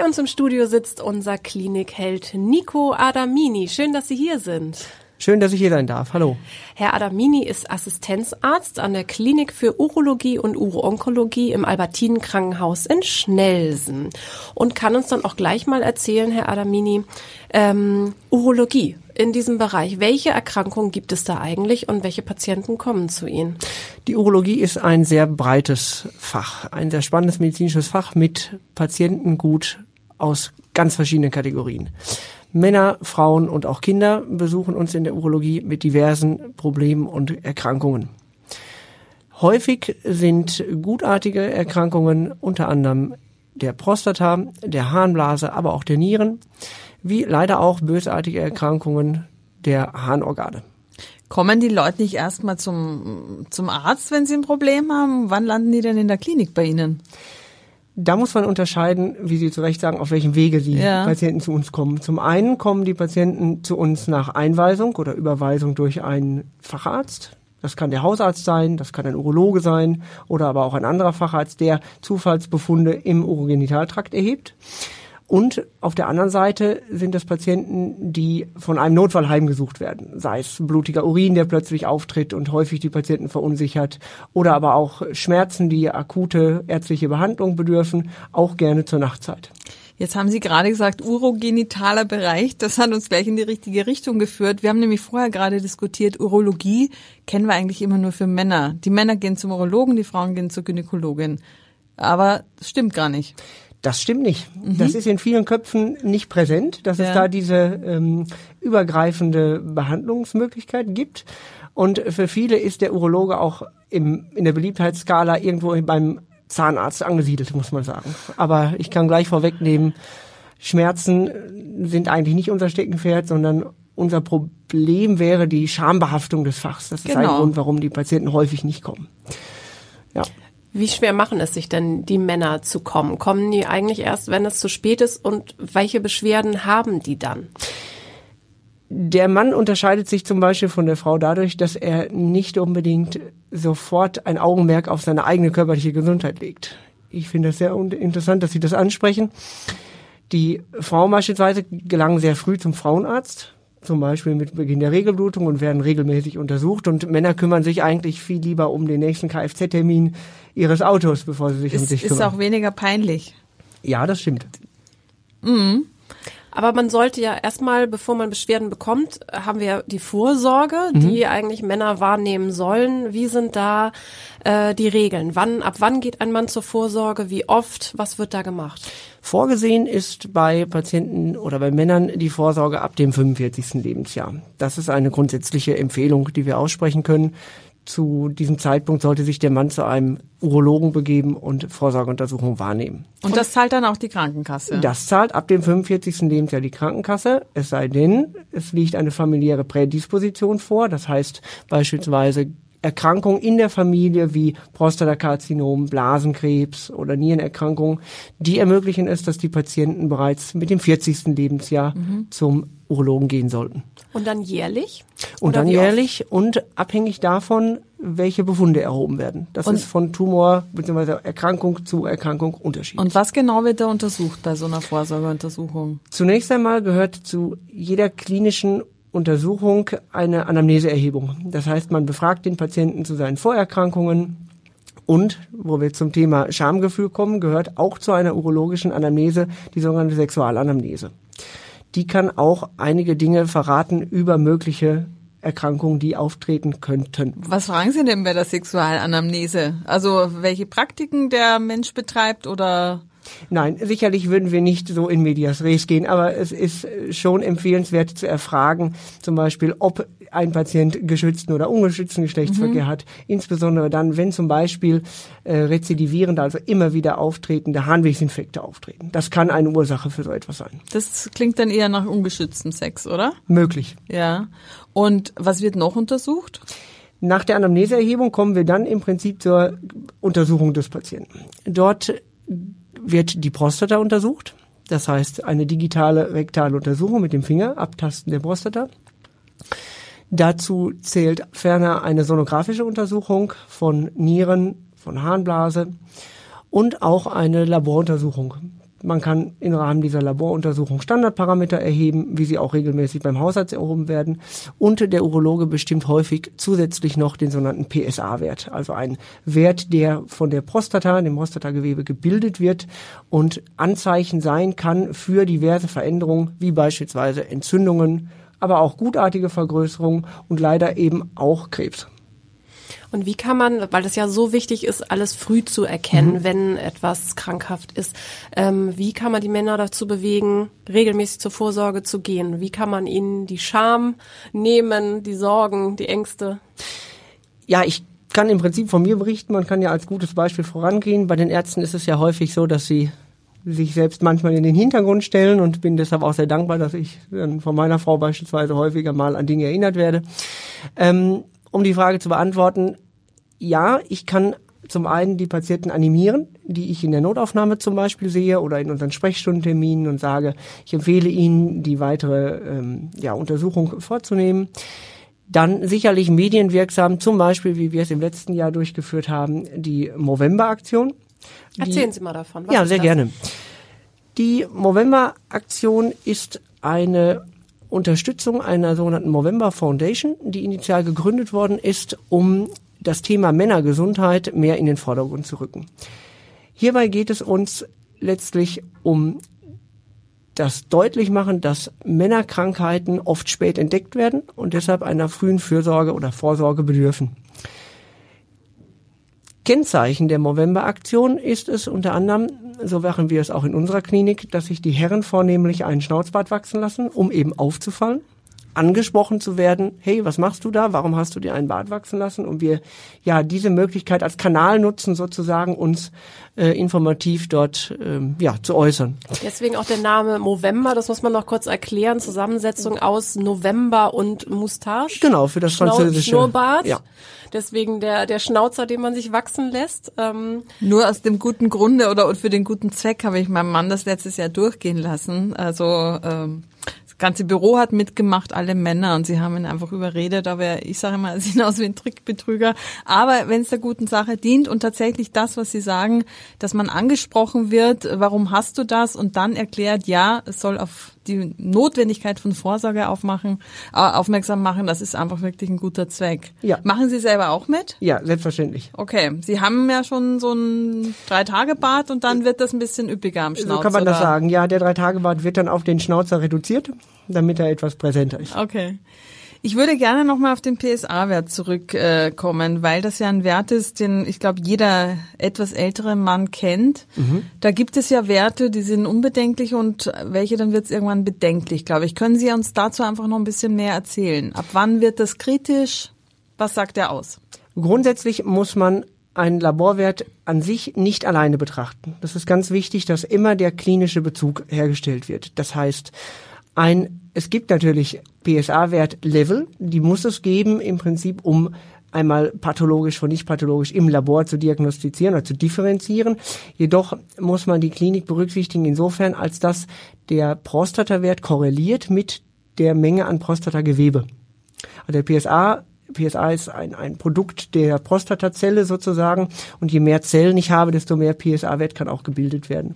Bei uns im Studio sitzt unser Klinikheld Nico Adamini. Schön, dass Sie hier sind. Schön, dass ich hier sein darf. Hallo. Herr Adamini ist Assistenzarzt an der Klinik für Urologie und Uroonkologie im Albertinen Krankenhaus in Schnelsen und kann uns dann auch gleich mal erzählen, Herr Adamini, ähm, Urologie in diesem Bereich. Welche Erkrankungen gibt es da eigentlich und welche Patienten kommen zu Ihnen? Die Urologie ist ein sehr breites Fach, ein sehr spannendes medizinisches Fach mit Patientengut aus ganz verschiedenen Kategorien. Männer, Frauen und auch Kinder besuchen uns in der Urologie mit diversen Problemen und Erkrankungen. Häufig sind gutartige Erkrankungen unter anderem der Prostata, der Harnblase, aber auch der Nieren, wie leider auch bösartige Erkrankungen der Harnorgane. Kommen die Leute nicht erstmal zum, zum Arzt, wenn sie ein Problem haben? Wann landen die denn in der Klinik bei Ihnen? Da muss man unterscheiden, wie Sie zu Recht sagen, auf welchem Wege die ja. Patienten zu uns kommen. Zum einen kommen die Patienten zu uns nach Einweisung oder Überweisung durch einen Facharzt. Das kann der Hausarzt sein, das kann ein Urologe sein oder aber auch ein anderer Facharzt, der Zufallsbefunde im Urogenitaltrakt erhebt. Und auf der anderen Seite sind das Patienten, die von einem Notfall heimgesucht werden. Sei es blutiger Urin, der plötzlich auftritt und häufig die Patienten verunsichert. Oder aber auch Schmerzen, die akute ärztliche Behandlung bedürfen, auch gerne zur Nachtzeit. Jetzt haben Sie gerade gesagt, urogenitaler Bereich. Das hat uns gleich in die richtige Richtung geführt. Wir haben nämlich vorher gerade diskutiert, Urologie kennen wir eigentlich immer nur für Männer. Die Männer gehen zum Urologen, die Frauen gehen zur Gynäkologin. Aber das stimmt gar nicht. Das stimmt nicht. Mhm. Das ist in vielen Köpfen nicht präsent, dass ja. es da diese ähm, übergreifende Behandlungsmöglichkeit gibt. Und für viele ist der Urologe auch im, in der Beliebtheitsskala irgendwo beim Zahnarzt angesiedelt, muss man sagen. Aber ich kann gleich vorwegnehmen, Schmerzen sind eigentlich nicht unser Steckenpferd, sondern unser Problem wäre die Schambehaftung des Fachs. Das ist genau. ein Grund, warum die Patienten häufig nicht kommen. Ja. Wie schwer machen es sich denn die Männer zu kommen? Kommen die eigentlich erst, wenn es zu spät ist? Und welche Beschwerden haben die dann? Der Mann unterscheidet sich zum Beispiel von der Frau dadurch, dass er nicht unbedingt sofort ein Augenmerk auf seine eigene körperliche Gesundheit legt. Ich finde es sehr interessant, dass Sie das ansprechen. Die Frauen beispielsweise gelangen sehr früh zum Frauenarzt, zum Beispiel mit Beginn der Regelblutung und werden regelmäßig untersucht. Und Männer kümmern sich eigentlich viel lieber um den nächsten Kfz-Termin ihres Autos, bevor sie sich ist, um sich kümmern. Ist auch weniger peinlich. Ja, das stimmt. Mhm. Aber man sollte ja erstmal, bevor man Beschwerden bekommt, haben wir die Vorsorge, mhm. die eigentlich Männer wahrnehmen sollen. Wie sind da äh, die Regeln? Wann, ab wann geht ein Mann zur Vorsorge? Wie oft? Was wird da gemacht? Vorgesehen ist bei Patienten oder bei Männern die Vorsorge ab dem 45. Lebensjahr. Das ist eine grundsätzliche Empfehlung, die wir aussprechen können zu diesem Zeitpunkt sollte sich der Mann zu einem Urologen begeben und Vorsorgeuntersuchung wahrnehmen. Und das zahlt dann auch die Krankenkasse? Das zahlt ab dem 45. Lebensjahr die Krankenkasse, es sei denn, es liegt eine familiäre Prädisposition vor, das heißt beispielsweise Erkrankungen in der Familie wie Prostatakarzinom, Blasenkrebs oder Nierenerkrankungen, die ermöglichen es, dass die Patienten bereits mit dem 40. Lebensjahr mhm. zum Urologen gehen sollten. Und dann jährlich? Und dann jährlich oft? und abhängig davon, welche Befunde erhoben werden. Das und ist von Tumor bzw. Erkrankung zu Erkrankung unterschiedlich. Und was genau wird da untersucht bei so einer Vorsorgeuntersuchung? Zunächst einmal gehört zu jeder klinischen Untersuchung eine Anamneseerhebung. Das heißt, man befragt den Patienten zu seinen Vorerkrankungen, und, wo wir zum Thema Schamgefühl kommen, gehört auch zu einer urologischen Anamnese die sogenannte Sexualanamnese die kann auch einige Dinge verraten über mögliche Erkrankungen, die auftreten könnten. Was fragen Sie denn bei der Sexualanamnese? Also welche Praktiken der Mensch betreibt oder? Nein, sicherlich würden wir nicht so in Medias Res gehen, aber es ist schon empfehlenswert zu erfragen, zum Beispiel, ob ein Patient geschützten oder ungeschützten Geschlechtsverkehr mhm. hat, insbesondere dann, wenn zum Beispiel äh, rezidivierende, also immer wieder auftretende Harnwegsinfekte auftreten. Das kann eine Ursache für so etwas sein. Das klingt dann eher nach ungeschütztem Sex, oder? Möglich. Ja. Und was wird noch untersucht? Nach der Anamneseerhebung kommen wir dann im Prinzip zur Untersuchung des Patienten. Dort wird die Prostata untersucht. Das heißt, eine digitale rektale Untersuchung mit dem Finger, Abtasten der Prostata. Dazu zählt ferner eine sonografische Untersuchung von Nieren, von Harnblase und auch eine Laboruntersuchung man kann im Rahmen dieser Laboruntersuchung Standardparameter erheben, wie sie auch regelmäßig beim Hausarzt erhoben werden. Und der Urologe bestimmt häufig zusätzlich noch den sogenannten PSA-Wert, also ein Wert, der von der Prostata, dem Prostatagewebe gebildet wird und Anzeichen sein kann für diverse Veränderungen, wie beispielsweise Entzündungen, aber auch gutartige Vergrößerungen und leider eben auch Krebs. Und wie kann man, weil das ja so wichtig ist, alles früh zu erkennen, mhm. wenn etwas krankhaft ist, ähm, wie kann man die Männer dazu bewegen, regelmäßig zur Vorsorge zu gehen? Wie kann man ihnen die Scham nehmen, die Sorgen, die Ängste? Ja, ich kann im Prinzip von mir berichten, man kann ja als gutes Beispiel vorangehen. Bei den Ärzten ist es ja häufig so, dass sie sich selbst manchmal in den Hintergrund stellen und bin deshalb auch sehr dankbar, dass ich von meiner Frau beispielsweise häufiger mal an Dinge erinnert werde. Ähm, um die Frage zu beantworten, ja, ich kann zum einen die Patienten animieren, die ich in der Notaufnahme zum Beispiel sehe oder in unseren Sprechstundenterminen und sage, ich empfehle Ihnen, die weitere ähm, ja, Untersuchung vorzunehmen. Dann sicherlich medienwirksam, zum Beispiel, wie wir es im letzten Jahr durchgeführt haben, die Movember-Aktion. Erzählen Sie mal davon. Was ja, sehr gerne. Die Movember-Aktion ist eine Unterstützung einer sogenannten Movember Foundation, die initial gegründet worden ist, um das Thema Männergesundheit mehr in den Vordergrund zu rücken. Hierbei geht es uns letztlich um das deutlich machen, dass Männerkrankheiten oft spät entdeckt werden und deshalb einer frühen Fürsorge oder Vorsorge bedürfen. Kennzeichen der Movember-Aktion ist es unter anderem, so machen wir es auch in unserer Klinik, dass sich die Herren vornehmlich einen Schnauzbart wachsen lassen, um eben aufzufallen angesprochen zu werden, hey, was machst du da? Warum hast du dir einen Bart wachsen lassen? Und wir ja diese Möglichkeit als Kanal nutzen, sozusagen uns äh, informativ dort ähm, ja zu äußern. Deswegen auch der Name Movember, das muss man noch kurz erklären. Zusammensetzung aus November und Moustache. Genau, für das französische. Schnurrbart. Ja. Deswegen der, der Schnauzer, den man sich wachsen lässt. Ähm. Nur aus dem guten Grunde oder für den guten Zweck habe ich meinem Mann das letztes Jahr durchgehen lassen. Also ähm, ganze Büro hat mitgemacht, alle Männer und sie haben ihn einfach überredet, aber ich sage immer, er sieht aus wie ein Trickbetrüger. Aber wenn es der guten Sache dient und tatsächlich das, was sie sagen, dass man angesprochen wird, warum hast du das und dann erklärt, ja, es soll auf die Notwendigkeit von Vorsorge aufmachen, äh, aufmerksam machen, das ist einfach wirklich ein guter Zweck. Ja. Machen Sie selber auch mit? Ja, selbstverständlich. Okay, Sie haben ja schon so ein Drei-Tage-Bad und dann wird das ein bisschen üppiger am Schnauzer. So kann man oder? das sagen. Ja, der Drei-Tage-Bad wird dann auf den Schnauzer reduziert, damit er etwas präsenter ist. Okay. Ich würde gerne nochmal auf den PSA-Wert zurückkommen, äh, weil das ja ein Wert ist, den ich glaube jeder etwas ältere Mann kennt. Mhm. Da gibt es ja Werte, die sind unbedenklich und welche dann wird es irgendwann bedenklich, glaube ich. Können Sie uns dazu einfach noch ein bisschen mehr erzählen? Ab wann wird das kritisch? Was sagt er aus? Grundsätzlich muss man einen Laborwert an sich nicht alleine betrachten. Das ist ganz wichtig, dass immer der klinische Bezug hergestellt wird. Das heißt, ein, es gibt natürlich PSA-Wert-Level, die muss es geben im Prinzip, um einmal pathologisch von nicht pathologisch im Labor zu diagnostizieren oder zu differenzieren. Jedoch muss man die Klinik berücksichtigen insofern, als dass der Prostatawert korreliert mit der Menge an Prostatagewebe. Also der PSA PSA ist ein, ein Produkt der Prostatazelle sozusagen und je mehr Zellen ich habe, desto mehr PSA-Wert kann auch gebildet werden.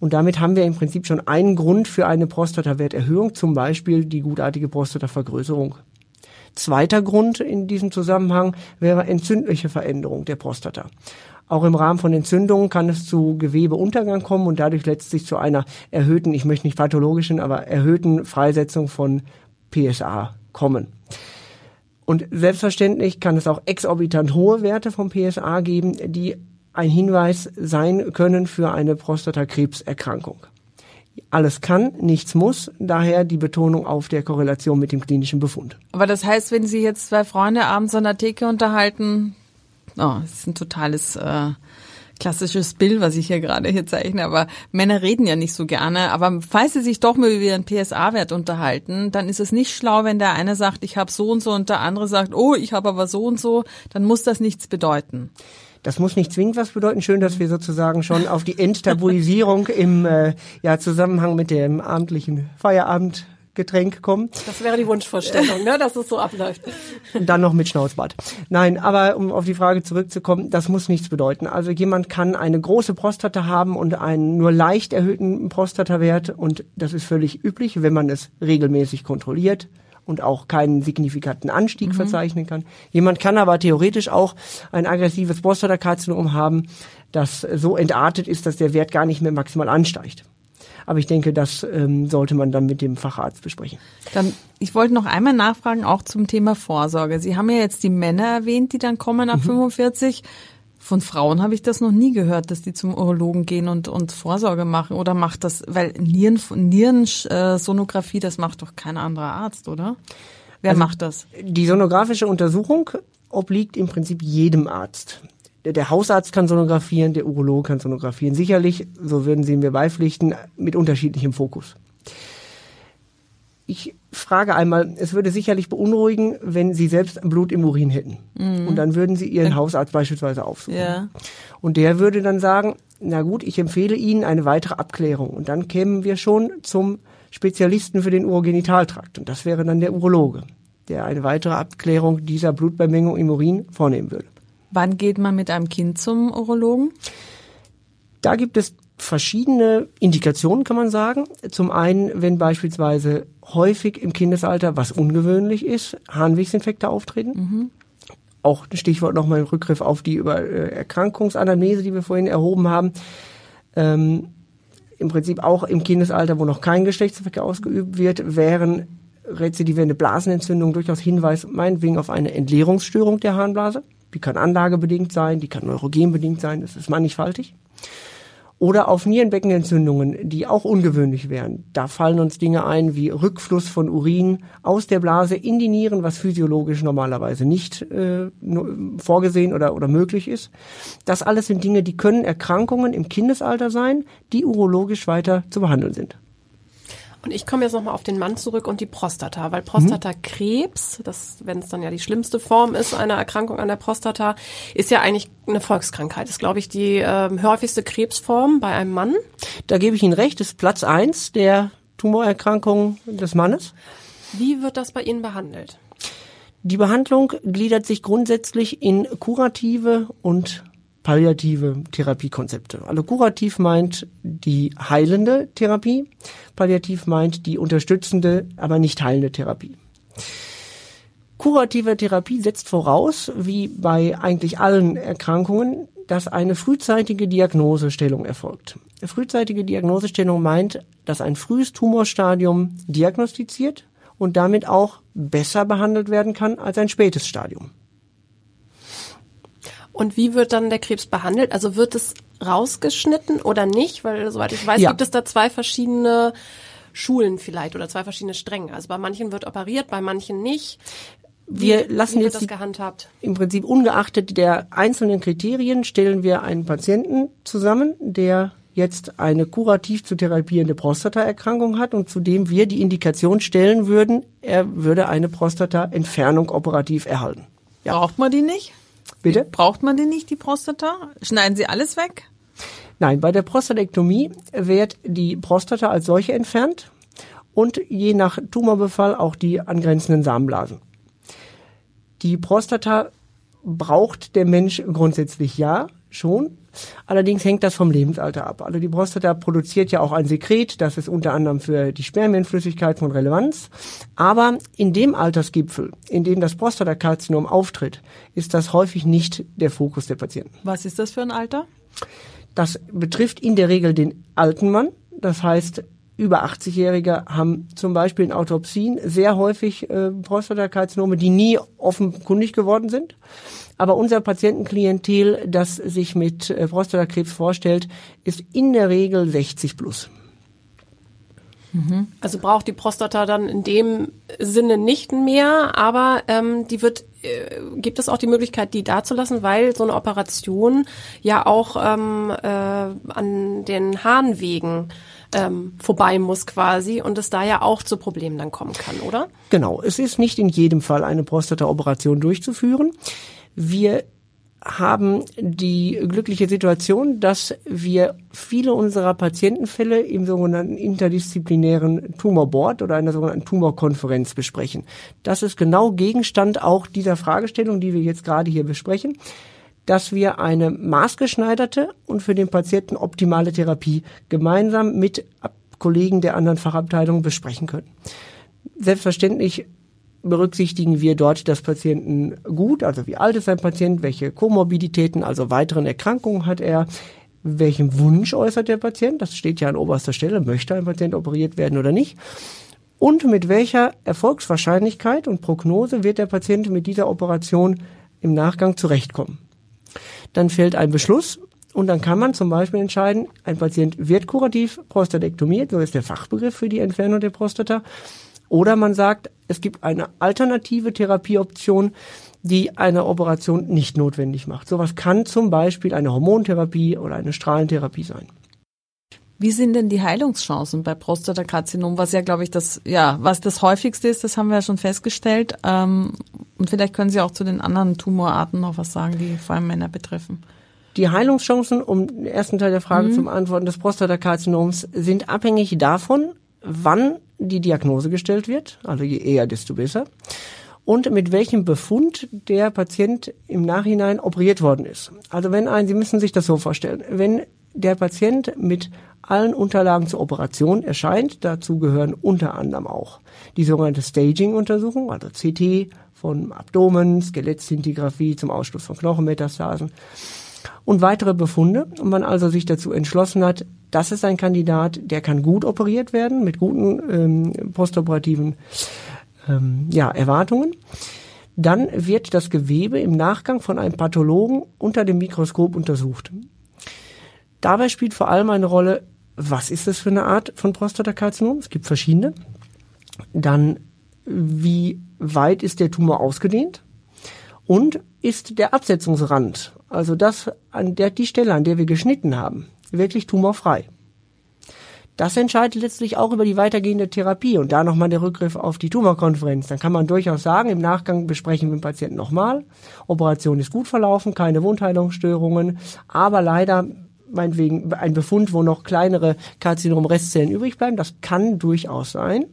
Und damit haben wir im Prinzip schon einen Grund für eine Prostatawerterhöhung, zum Beispiel die gutartige Prostatavergrößerung. Zweiter Grund in diesem Zusammenhang wäre entzündliche Veränderung der Prostata. Auch im Rahmen von Entzündungen kann es zu Gewebeuntergang kommen und dadurch letztlich zu einer erhöhten, ich möchte nicht pathologischen, aber erhöhten Freisetzung von PSA kommen. Und selbstverständlich kann es auch exorbitant hohe Werte vom PSA geben, die ein Hinweis sein können für eine Prostatakrebserkrankung. Alles kann, nichts muss, daher die Betonung auf der Korrelation mit dem klinischen Befund. Aber das heißt, wenn Sie jetzt zwei Freunde abends an der Theke unterhalten, oh, das ist ein totales äh, klassisches Bild, was ich hier gerade hier zeichne, aber Männer reden ja nicht so gerne. Aber falls sie sich doch mal über ihren PSA-Wert unterhalten, dann ist es nicht schlau, wenn der eine sagt, ich habe so und so und der andere sagt, oh, ich habe aber so und so, dann muss das nichts bedeuten. Das muss nicht zwingend was bedeuten. Schön, dass wir sozusagen schon auf die Enttabuisierung im äh, ja, Zusammenhang mit dem abendlichen Feierabend Getränk kommen. Das wäre die Wunschvorstellung, ne, dass es so abläuft. Und dann noch mit Schnauzbart. Nein, aber um auf die Frage zurückzukommen, das muss nichts bedeuten. Also jemand kann eine große Prostata haben und einen nur leicht erhöhten Prostatawert und das ist völlig üblich, wenn man es regelmäßig kontrolliert und auch keinen signifikanten Anstieg mhm. verzeichnen kann. Jemand kann aber theoretisch auch ein aggressives Prostatakarzinom haben, das so entartet ist, dass der Wert gar nicht mehr maximal ansteigt. Aber ich denke, das ähm, sollte man dann mit dem Facharzt besprechen. Dann, ich wollte noch einmal nachfragen, auch zum Thema Vorsorge. Sie haben ja jetzt die Männer erwähnt, die dann kommen ab mhm. 45. Von Frauen habe ich das noch nie gehört, dass die zum Urologen gehen und, und Vorsorge machen. Oder macht das, weil Nieren, Nierensonographie, das macht doch kein anderer Arzt, oder? Wer also macht das? Die sonografische Untersuchung obliegt im Prinzip jedem Arzt der Hausarzt kann sonografieren, der Urologe kann sonografieren. Sicherlich, so würden Sie mir beipflichten, mit unterschiedlichem Fokus. Ich frage einmal, es würde sicherlich beunruhigen, wenn Sie selbst Blut im Urin hätten. Mhm. Und dann würden Sie Ihren Hausarzt beispielsweise aufsuchen. Ja. Und der würde dann sagen, na gut, ich empfehle Ihnen eine weitere Abklärung. Und dann kämen wir schon zum Spezialisten für den Urogenitaltrakt. Und das wäre dann der Urologe, der eine weitere Abklärung dieser Blutbemengung im Urin vornehmen würde. Wann geht man mit einem Kind zum Urologen? Da gibt es verschiedene Indikationen, kann man sagen. Zum einen, wenn beispielsweise häufig im Kindesalter, was ungewöhnlich ist, Harnwegsinfekte auftreten. Mhm. Auch ein Stichwort nochmal im Rückgriff auf die über äh, Erkrankungsanamnese, die wir vorhin erhoben haben. Ähm, Im Prinzip auch im Kindesalter, wo noch kein Geschlechtsverkehr ausgeübt wird, wären rezidivierende Blasenentzündungen durchaus Hinweis meinetwegen auf eine Entleerungsstörung der Harnblase. Die kann anlagebedingt sein, die kann neurogenbedingt sein, das ist mannigfaltig. Oder auf Nierenbeckenentzündungen, die auch ungewöhnlich wären. Da fallen uns Dinge ein wie Rückfluss von Urin aus der Blase in die Nieren, was physiologisch normalerweise nicht äh, vorgesehen oder, oder möglich ist. Das alles sind Dinge, die können Erkrankungen im Kindesalter sein, die urologisch weiter zu behandeln sind. Und ich komme jetzt nochmal auf den Mann zurück und die Prostata, weil Prostatakrebs, das, wenn es dann ja die schlimmste Form ist einer Erkrankung an der Prostata, ist ja eigentlich eine Volkskrankheit. Ist, glaube ich, die äh, häufigste Krebsform bei einem Mann. Da gebe ich Ihnen recht, ist Platz eins der Tumorerkrankungen des Mannes. Wie wird das bei Ihnen behandelt? Die Behandlung gliedert sich grundsätzlich in kurative und palliative Therapiekonzepte. Also kurativ meint die heilende Therapie, palliativ meint die unterstützende, aber nicht heilende Therapie. Kurative Therapie setzt voraus, wie bei eigentlich allen Erkrankungen, dass eine frühzeitige Diagnosestellung erfolgt. Frühzeitige Diagnosestellung meint, dass ein frühes Tumorstadium diagnostiziert und damit auch besser behandelt werden kann als ein spätes Stadium. Und wie wird dann der Krebs behandelt? Also wird es rausgeschnitten oder nicht? Weil soweit ich weiß, ja. gibt es da zwei verschiedene Schulen vielleicht oder zwei verschiedene Stränge. Also bei manchen wird operiert, bei manchen nicht. Wir lassen jetzt das gehandhabt? im Prinzip ungeachtet der einzelnen Kriterien stellen wir einen Patienten zusammen, der jetzt eine kurativ zu therapierende Prostataerkrankung hat und zu dem wir die Indikation stellen würden, er würde eine Prostataentfernung operativ erhalten. Ja. Braucht man die nicht? Bitte? Braucht man denn nicht, die Prostata? Schneiden Sie alles weg? Nein, bei der Prostatektomie wird die Prostata als solche entfernt und je nach Tumorbefall auch die angrenzenden Samenblasen. Die Prostata braucht der Mensch grundsätzlich ja schon, Allerdings hängt das vom Lebensalter ab. Also die Prostata produziert ja auch ein Sekret, das ist unter anderem für die Spermienflüssigkeit von Relevanz. Aber in dem Altersgipfel, in dem das Prostatakarzinom auftritt, ist das häufig nicht der Fokus der Patienten. Was ist das für ein Alter? Das betrifft in der Regel den alten Mann. Das heißt, über 80-Jährige haben zum Beispiel in Autopsien sehr häufig äh, Prostatakarzinome, die nie offenkundig geworden sind. Aber unser Patientenklientel, das sich mit äh, Prostatakrebs vorstellt, ist in der Regel 60 plus. Mhm. Also braucht die Prostata dann in dem Sinne nicht mehr, aber ähm, die wird äh, gibt es auch die Möglichkeit, die da zu lassen, weil so eine Operation ja auch ähm, äh, an den Harnwegen ähm, vorbei muss quasi und es da ja auch zu Problemen dann kommen kann, oder? Genau, es ist nicht in jedem Fall eine Prostata-Operation durchzuführen. Wir haben die glückliche Situation, dass wir viele unserer Patientenfälle im sogenannten interdisziplinären Tumorboard oder einer sogenannten Tumorkonferenz besprechen. Das ist genau Gegenstand auch dieser Fragestellung, die wir jetzt gerade hier besprechen, dass wir eine maßgeschneiderte und für den Patienten optimale Therapie gemeinsam mit Kollegen der anderen Fachabteilungen besprechen können. Selbstverständlich berücksichtigen wir dort das Patienten gut, also wie alt ist ein Patient, welche Komorbiditäten, also weiteren Erkrankungen hat er, welchen Wunsch äußert der Patient, das steht ja an oberster Stelle, möchte ein Patient operiert werden oder nicht, und mit welcher Erfolgswahrscheinlichkeit und Prognose wird der Patient mit dieser Operation im Nachgang zurechtkommen. Dann fällt ein Beschluss und dann kann man zum Beispiel entscheiden, ein Patient wird kurativ prostatektomiert, so ist der Fachbegriff für die Entfernung der Prostata, oder man sagt, es gibt eine alternative Therapieoption, die eine Operation nicht notwendig macht. Sowas kann zum Beispiel eine Hormontherapie oder eine Strahlentherapie sein. Wie sind denn die Heilungschancen bei Prostatakarzinom, was ja, glaube ich, das, ja, was das häufigste ist, das haben wir ja schon festgestellt. Ähm, und vielleicht können Sie auch zu den anderen Tumorarten noch was sagen, die vor allem Männer betreffen. Die Heilungschancen, um den ersten Teil der Frage mhm. zum Antworten des Prostatakarzinoms, sind abhängig davon, wann die Diagnose gestellt wird, also je eher, desto besser, und mit welchem Befund der Patient im Nachhinein operiert worden ist. Also wenn ein, Sie müssen sich das so vorstellen, wenn der Patient mit allen Unterlagen zur Operation erscheint, dazu gehören unter anderem auch die sogenannte Staging-Untersuchung, also CT von Abdomen, Skelettszintigraphie zum Ausschluss von Knochenmetastasen, und weitere Befunde und man also sich dazu entschlossen hat, das ist ein Kandidat, der kann gut operiert werden mit guten ähm, postoperativen ähm, ja, Erwartungen. Dann wird das Gewebe im Nachgang von einem Pathologen unter dem Mikroskop untersucht. Dabei spielt vor allem eine Rolle, was ist das für eine Art von Prostatakarzinom? Es gibt verschiedene. Dann, wie weit ist der Tumor ausgedehnt? Und ist der Absetzungsrand also das an der die Stelle, an der wir geschnitten haben, wirklich tumorfrei. Das entscheidet letztlich auch über die weitergehende Therapie und da nochmal der Rückgriff auf die Tumorkonferenz. Dann kann man durchaus sagen, im Nachgang besprechen wir den Patienten nochmal. Operation ist gut verlaufen, keine Wundheilungsstörungen, aber leider meinetwegen ein Befund, wo noch kleinere Karzinom-Restzellen übrig bleiben. Das kann durchaus sein.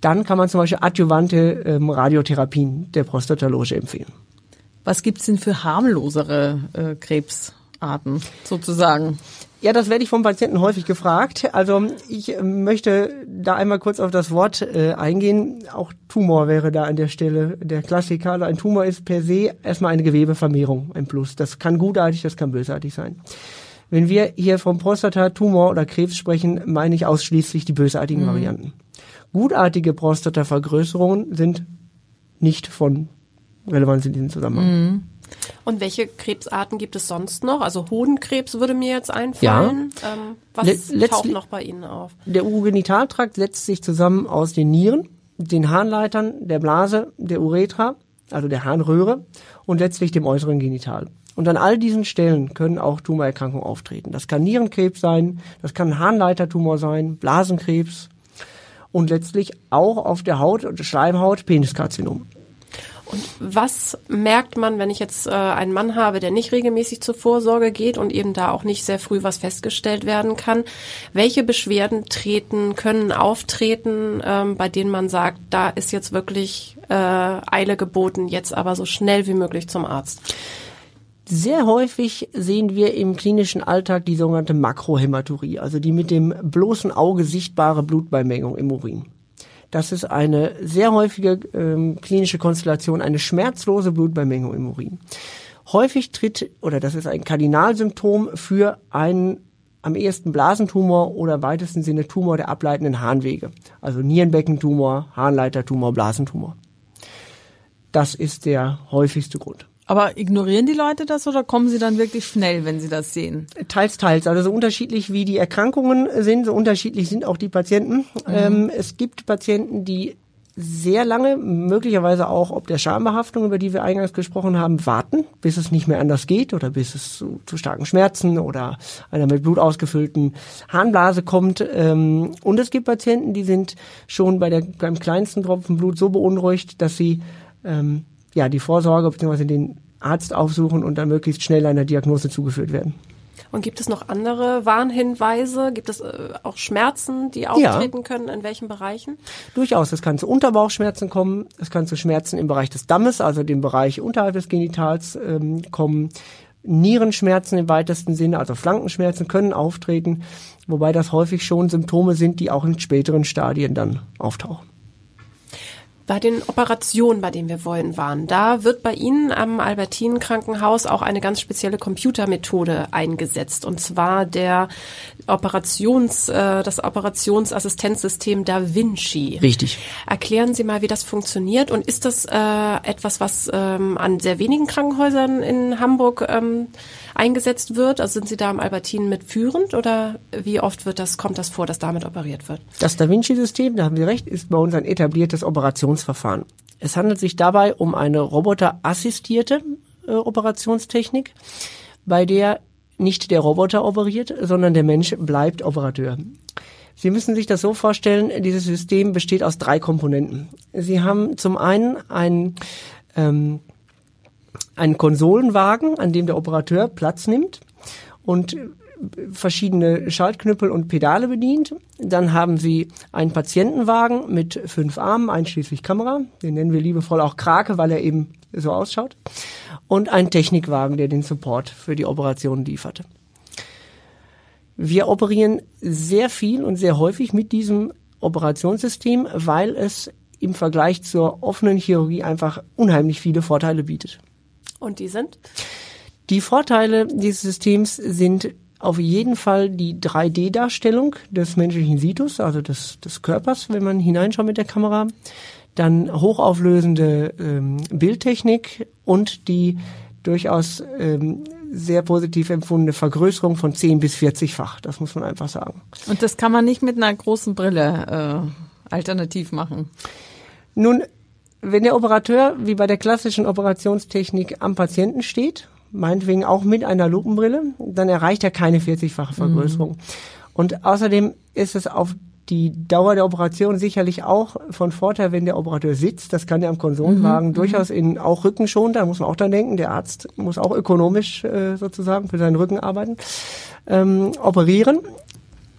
Dann kann man zum Beispiel adjuvante ähm, Radiotherapien der Prostataloge empfehlen. Was gibt's denn für harmlosere äh, Krebsarten sozusagen? Ja, das werde ich vom Patienten häufig gefragt. Also ich äh, möchte da einmal kurz auf das Wort äh, eingehen. Auch Tumor wäre da an der Stelle der Klassiker. Also ein Tumor ist per se erstmal eine Gewebevermehrung, ein Plus. Das kann gutartig, das kann bösartig sein. Wenn wir hier vom Prostatatumor oder Krebs sprechen, meine ich ausschließlich die bösartigen mhm. Varianten. Gutartige Prostatavergrößerungen sind nicht von Relevanz in diesem Zusammenhang. Mhm. Und welche Krebsarten gibt es sonst noch? Also Hodenkrebs würde mir jetzt einfallen. Ja. Ähm, was Le taucht noch bei Ihnen auf? Der Urogenitaltrakt setzt sich zusammen aus den Nieren, den Harnleitern, der Blase, der Uretra, also der Harnröhre und letztlich dem äußeren Genital. Und an all diesen Stellen können auch Tumorerkrankungen auftreten. Das kann Nierenkrebs sein, das kann Harnleitertumor sein, Blasenkrebs und letztlich auch auf der Haut und Schleimhaut Peniskarzinom. Und was merkt man, wenn ich jetzt äh, einen Mann habe, der nicht regelmäßig zur Vorsorge geht und eben da auch nicht sehr früh was festgestellt werden kann? Welche Beschwerden treten, können auftreten, ähm, bei denen man sagt, da ist jetzt wirklich äh, Eile geboten, jetzt aber so schnell wie möglich zum Arzt? Sehr häufig sehen wir im klinischen Alltag die sogenannte Makrohämaturie, also die mit dem bloßen Auge sichtbare Blutbeimengung im Urin. Das ist eine sehr häufige ähm, klinische Konstellation, eine schmerzlose Blutbeimengung im Urin. Häufig tritt, oder das ist ein Kardinalsymptom für einen am ehesten Blasentumor oder weitesten Sinne Tumor der ableitenden Harnwege. Also Nierenbeckentumor, Harnleitertumor, Blasentumor. Das ist der häufigste Grund. Aber ignorieren die Leute das oder kommen sie dann wirklich schnell, wenn sie das sehen? Teils, teils. Also so unterschiedlich wie die Erkrankungen sind, so unterschiedlich sind auch die Patienten. Mhm. Ähm, es gibt Patienten, die sehr lange, möglicherweise auch ob der Schambehaftung, über die wir eingangs gesprochen haben, warten, bis es nicht mehr anders geht oder bis es zu, zu starken Schmerzen oder einer mit Blut ausgefüllten Harnblase kommt. Ähm, und es gibt Patienten, die sind schon bei der, beim kleinsten Tropfen Blut so beunruhigt, dass sie ähm, ja die Vorsorge bzw. den Arzt aufsuchen und dann möglichst schnell einer Diagnose zugeführt werden. Und gibt es noch andere Warnhinweise? Gibt es äh, auch Schmerzen, die auftreten ja. können? In welchen Bereichen? Durchaus. Es kann zu Unterbauchschmerzen kommen. Es kann zu Schmerzen im Bereich des Dammes, also dem Bereich unterhalb des Genitals ähm, kommen. Nierenschmerzen im weitesten Sinne, also Flankenschmerzen können auftreten, wobei das häufig schon Symptome sind, die auch in späteren Stadien dann auftauchen. Bei den Operationen, bei denen wir wollen waren, da wird bei Ihnen am Albertinen Krankenhaus auch eine ganz spezielle Computermethode eingesetzt und zwar der Operations, äh, das Operationsassistenzsystem Da Vinci. Richtig. Erklären Sie mal, wie das funktioniert und ist das äh, etwas, was ähm, an sehr wenigen Krankenhäusern in Hamburg ähm, eingesetzt wird? Also sind Sie da am Albertinen mit führend oder wie oft wird das, kommt das vor, dass damit operiert wird? Das Da Vinci-System, da haben Sie recht, ist bei uns ein etabliertes Operationsverfahren. Es handelt sich dabei um eine roboterassistierte äh, Operationstechnik, bei der nicht der Roboter operiert, sondern der Mensch bleibt Operateur. Sie müssen sich das so vorstellen, dieses System besteht aus drei Komponenten. Sie haben zum einen ein ähm, einen Konsolenwagen, an dem der Operateur Platz nimmt und verschiedene Schaltknüppel und Pedale bedient. Dann haben Sie einen Patientenwagen mit fünf Armen, einschließlich Kamera. Den nennen wir liebevoll auch Krake, weil er eben so ausschaut. Und einen Technikwagen, der den Support für die Operation liefert. Wir operieren sehr viel und sehr häufig mit diesem Operationssystem, weil es im Vergleich zur offenen Chirurgie einfach unheimlich viele Vorteile bietet. Und die sind? Die Vorteile dieses Systems sind auf jeden Fall die 3D-Darstellung des menschlichen Situs, also des, des Körpers, wenn man hineinschaut mit der Kamera. Dann hochauflösende ähm, Bildtechnik und die durchaus ähm, sehr positiv empfundene Vergrößerung von 10 bis 40-fach. Das muss man einfach sagen. Und das kann man nicht mit einer großen Brille äh, alternativ machen? Nun, wenn der Operateur, wie bei der klassischen Operationstechnik, am Patienten steht, meinetwegen auch mit einer Lupenbrille, dann erreicht er keine 40-fache Vergrößerung. Mhm. Und außerdem ist es auf die Dauer der Operation sicherlich auch von Vorteil, wenn der Operateur sitzt. Das kann der am Konsolenwagen mhm. durchaus in auch Rücken schon. Da muss man auch dran denken. Der Arzt muss auch ökonomisch äh, sozusagen für seinen Rücken arbeiten. Ähm, operieren.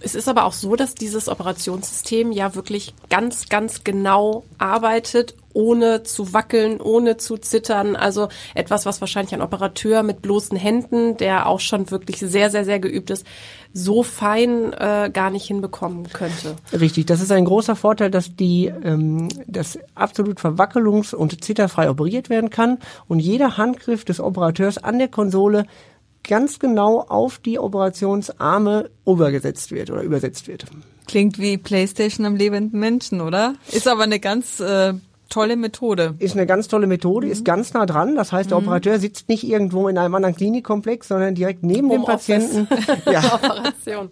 Es ist aber auch so, dass dieses Operationssystem ja wirklich ganz, ganz genau arbeitet, ohne zu wackeln, ohne zu zittern. Also etwas, was wahrscheinlich ein Operateur mit bloßen Händen, der auch schon wirklich sehr, sehr, sehr geübt ist, so fein äh, gar nicht hinbekommen könnte. Richtig, das ist ein großer Vorteil, dass die ähm, das absolut verwackelungs- und zitterfrei operiert werden kann und jeder Handgriff des Operateurs an der Konsole ganz genau auf die Operationsarme übergesetzt wird oder übersetzt wird. Klingt wie Playstation am lebenden Menschen, oder? Ist aber eine ganz äh, tolle Methode. Ist eine ganz tolle Methode, mhm. ist ganz nah dran. Das heißt, der mhm. Operateur sitzt nicht irgendwo in einem anderen Klinikkomplex, sondern direkt neben Home dem Patienten. ja. Operation.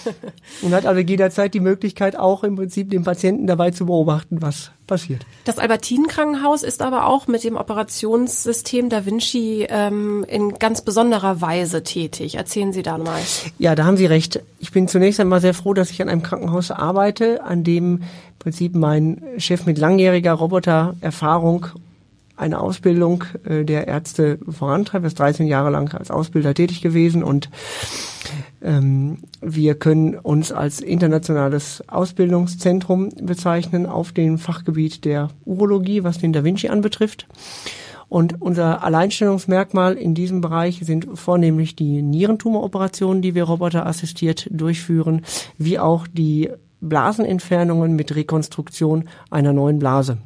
Und hat also jederzeit die Möglichkeit, auch im Prinzip den Patienten dabei zu beobachten, was passiert. Das Albertinen Krankenhaus ist aber auch mit dem Operationssystem Da Vinci ähm, in ganz besonderer Weise tätig. Erzählen Sie da mal. Ja, da haben Sie recht. Ich bin zunächst einmal sehr froh, dass ich an einem Krankenhaus arbeite, an dem im Prinzip mein Chef mit langjähriger Robotererfahrung eine Ausbildung äh, der Ärzte vorantreibt. Er ist 13 Jahre lang als Ausbilder tätig gewesen und ähm, wir können uns als internationales Ausbildungszentrum bezeichnen auf dem Fachgebiet der Urologie, was den Da Vinci anbetrifft. Und unser Alleinstellungsmerkmal in diesem Bereich sind vornehmlich die Nierentumoroperationen, die wir roboterassistiert durchführen, wie auch die Blasenentfernungen mit Rekonstruktion einer neuen Blase.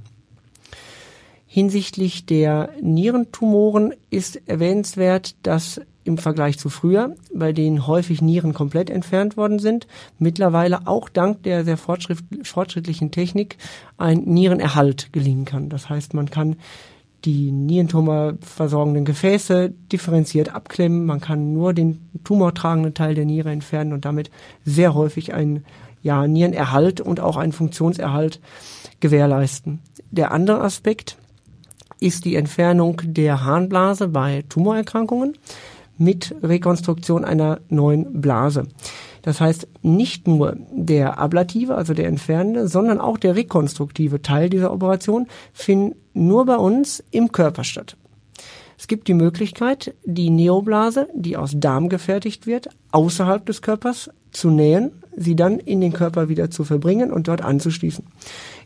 Hinsichtlich der Nierentumoren ist erwähnenswert, dass im Vergleich zu früher, bei denen häufig Nieren komplett entfernt worden sind, mittlerweile auch dank der sehr fortschrittlichen Technik ein Nierenerhalt gelingen kann. Das heißt, man kann die Nierentumor versorgenden Gefäße differenziert abklemmen. Man kann nur den tumortragenden Teil der Niere entfernen und damit sehr häufig einen ja, Nierenerhalt und auch einen Funktionserhalt gewährleisten. Der andere Aspekt ist die Entfernung der Harnblase bei Tumorerkrankungen mit Rekonstruktion einer neuen Blase. Das heißt, nicht nur der ablative, also der entfernende, sondern auch der rekonstruktive Teil dieser Operation finden nur bei uns im Körper statt. Es gibt die Möglichkeit, die Neoblase, die aus Darm gefertigt wird, außerhalb des Körpers zu nähen, sie dann in den Körper wieder zu verbringen und dort anzuschließen.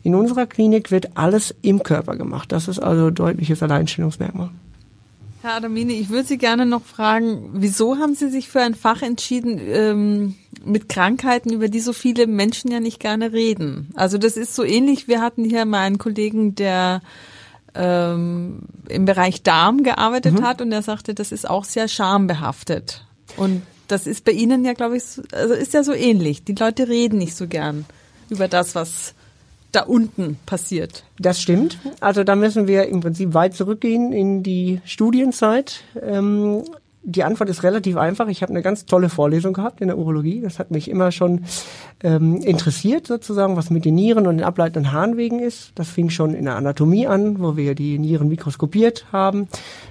In unserer Klinik wird alles im Körper gemacht. Das ist also deutliches Alleinstellungsmerkmal. Herr Adamini, ich würde Sie gerne noch fragen, wieso haben Sie sich für ein Fach entschieden ähm, mit Krankheiten, über die so viele Menschen ja nicht gerne reden? Also das ist so ähnlich, wir hatten hier mal einen Kollegen, der ähm, im Bereich Darm gearbeitet mhm. hat und er sagte, das ist auch sehr schambehaftet. Und das ist bei Ihnen ja, glaube ich, also ist ja so ähnlich. Die Leute reden nicht so gern über das, was da unten passiert. Das stimmt. Also da müssen wir im Prinzip weit zurückgehen in die Studienzeit. Ähm, die Antwort ist relativ einfach. Ich habe eine ganz tolle Vorlesung gehabt in der Urologie. Das hat mich immer schon ähm, interessiert, sozusagen, was mit den Nieren und den ableitenden Harnwegen ist. Das fing schon in der Anatomie an, wo wir die Nieren mikroskopiert haben.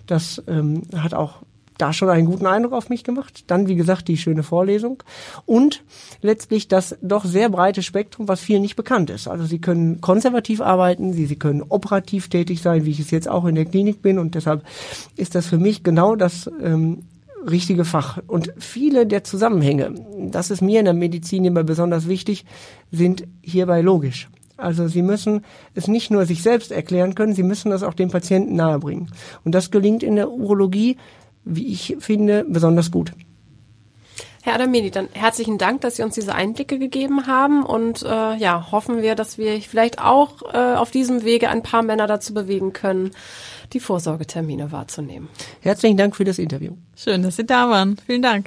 Das ähm, hat auch da schon einen guten Eindruck auf mich gemacht. Dann, wie gesagt, die schöne Vorlesung. Und letztlich das doch sehr breite Spektrum, was vielen nicht bekannt ist. Also Sie können konservativ arbeiten, Sie, Sie können operativ tätig sein, wie ich es jetzt auch in der Klinik bin. Und deshalb ist das für mich genau das ähm, richtige Fach. Und viele der Zusammenhänge, das ist mir in der Medizin immer besonders wichtig, sind hierbei logisch. Also Sie müssen es nicht nur sich selbst erklären können, Sie müssen das auch dem Patienten nahebringen. Und das gelingt in der Urologie wie ich finde, besonders gut. Herr Adamedi, dann herzlichen Dank, dass Sie uns diese Einblicke gegeben haben und äh, ja, hoffen wir, dass wir vielleicht auch äh, auf diesem Wege ein paar Männer dazu bewegen können, die Vorsorgetermine wahrzunehmen. Herzlichen Dank für das Interview. Schön, dass Sie da waren. Vielen Dank.